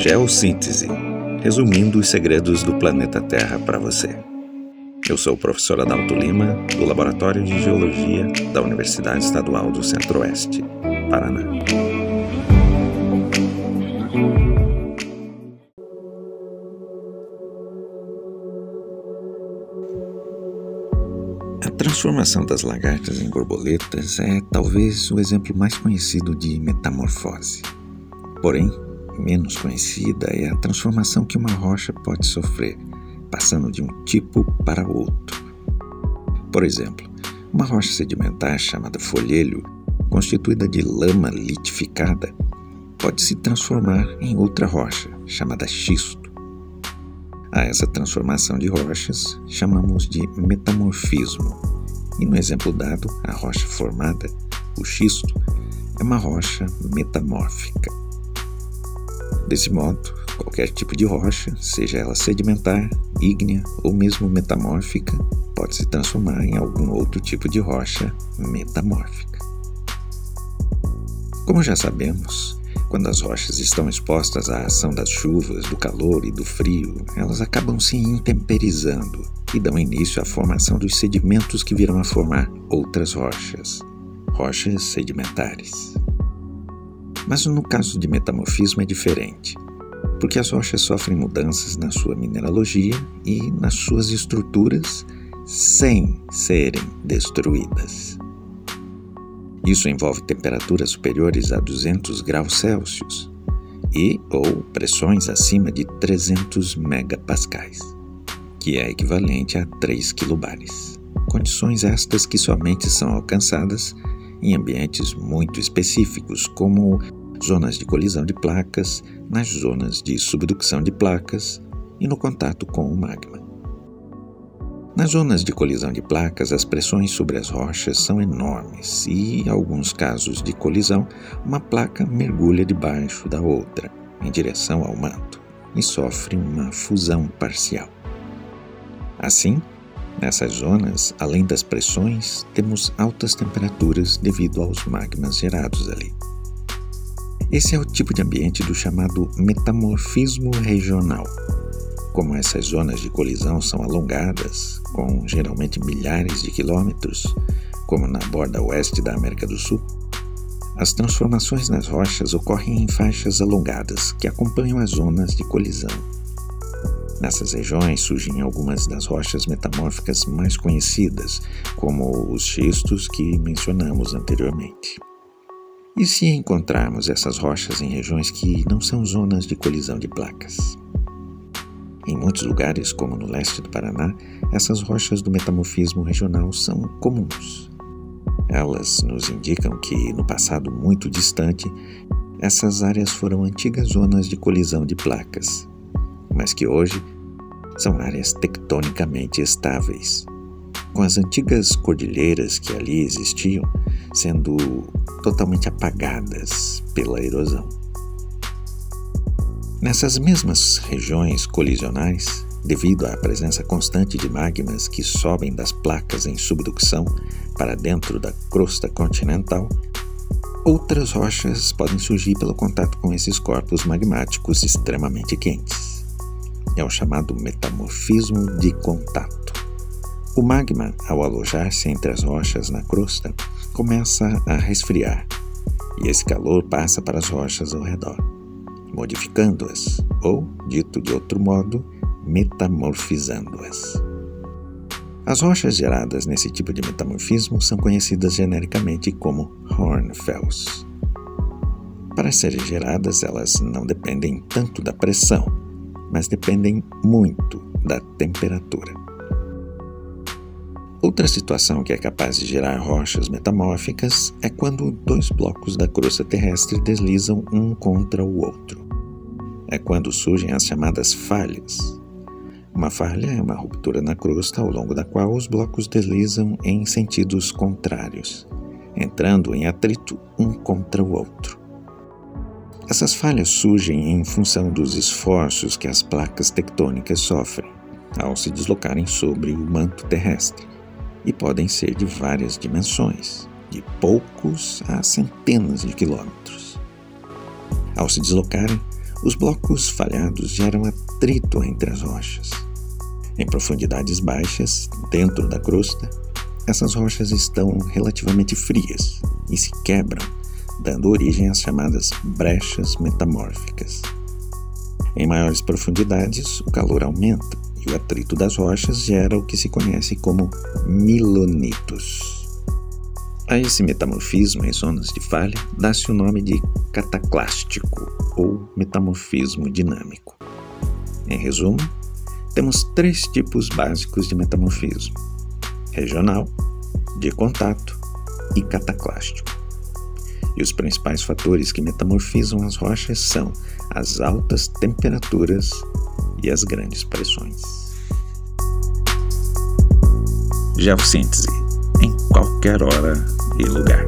Geossíntese resumindo os segredos do planeta Terra para você. Eu sou o professor Adalto Lima, do Laboratório de Geologia da Universidade Estadual do Centro-Oeste, Paraná. A transformação das lagartas em borboletas é talvez o exemplo mais conhecido de metamorfose. Porém, menos conhecida é a transformação que uma rocha pode sofrer, passando de um tipo para outro. Por exemplo, uma rocha sedimentar chamada folhelho, constituída de lama litificada, pode se transformar em outra rocha, chamada xisto. A essa transformação de rochas chamamos de metamorfismo. E no exemplo dado, a rocha formada, o xisto, é uma rocha metamórfica. Desse modo, qualquer tipo de rocha, seja ela sedimentar, ígnea ou mesmo metamórfica, pode se transformar em algum outro tipo de rocha metamórfica. Como já sabemos, quando as rochas estão expostas à ação das chuvas, do calor e do frio, elas acabam se intemperizando e dão início à formação dos sedimentos que virão a formar outras rochas, rochas sedimentares. Mas no caso de metamorfismo é diferente, porque as rochas sofrem mudanças na sua mineralogia e nas suas estruturas sem serem destruídas. Isso envolve temperaturas superiores a 200 graus Celsius e ou pressões acima de 300 megapascais, que é equivalente a 3 kilobares. Condições estas que somente são alcançadas em ambientes muito específicos, como zonas de colisão de placas, nas zonas de subducção de placas e no contato com o magma. Nas zonas de colisão de placas, as pressões sobre as rochas são enormes e, em alguns casos de colisão, uma placa mergulha debaixo da outra, em direção ao manto, e sofre uma fusão parcial. Assim, nessas zonas, além das pressões, temos altas temperaturas devido aos magmas gerados ali. Esse é o tipo de ambiente do chamado metamorfismo regional. Como essas zonas de colisão são alongadas, com geralmente milhares de quilômetros, como na borda oeste da América do Sul, as transformações nas rochas ocorrem em faixas alongadas que acompanham as zonas de colisão. Nessas regiões surgem algumas das rochas metamórficas mais conhecidas, como os xistos que mencionamos anteriormente. E se encontrarmos essas rochas em regiões que não são zonas de colisão de placas? Em muitos lugares, como no leste do Paraná, essas rochas do metamorfismo regional são comuns. Elas nos indicam que, no passado muito distante, essas áreas foram antigas zonas de colisão de placas, mas que hoje são áreas tectonicamente estáveis, com as antigas cordilheiras que ali existiam sendo totalmente apagadas pela erosão. Nessas mesmas regiões colisionais, devido à presença constante de magmas que sobem das placas em subducção para dentro da crosta continental, outras rochas podem surgir pelo contato com esses corpos magmáticos extremamente quentes. É o chamado metamorfismo de contato. O magma, ao alojar-se entre as rochas na crosta, começa a resfriar e esse calor passa para as rochas ao redor, modificando-as, ou, dito de outro modo, metamorfizando-as. As rochas geradas nesse tipo de metamorfismo são conhecidas genericamente como hornfells. Para serem geradas, elas não dependem tanto da pressão, mas dependem muito da temperatura. Outra situação que é capaz de gerar rochas metamórficas é quando dois blocos da crosta terrestre deslizam um contra o outro. É quando surgem as chamadas falhas. Uma falha é uma ruptura na crosta ao longo da qual os blocos deslizam em sentidos contrários, entrando em atrito um contra o outro. Essas falhas surgem em função dos esforços que as placas tectônicas sofrem ao se deslocarem sobre o manto terrestre e podem ser de várias dimensões, de poucos a centenas de quilômetros. Ao se deslocarem, Os blocos falhados geram atrito entre as rochas. Em profundidades baixas, dentro da crosta, essas rochas estão relativamente frias e se quebram, dando origem às chamadas brechas metamórficas. Em maiores profundidades, o calor aumenta e o atrito das rochas gera o que se conhece como milonitos. A esse metamorfismo em zonas de falha dá-se o nome de cataclástico ou metamorfismo dinâmico. Em resumo, temos três tipos básicos de metamorfismo: regional, de contato e cataclástico. E os principais fatores que metamorfizam as rochas são as altas temperaturas e as grandes pressões. Geossíntese em qualquer hora e lugar.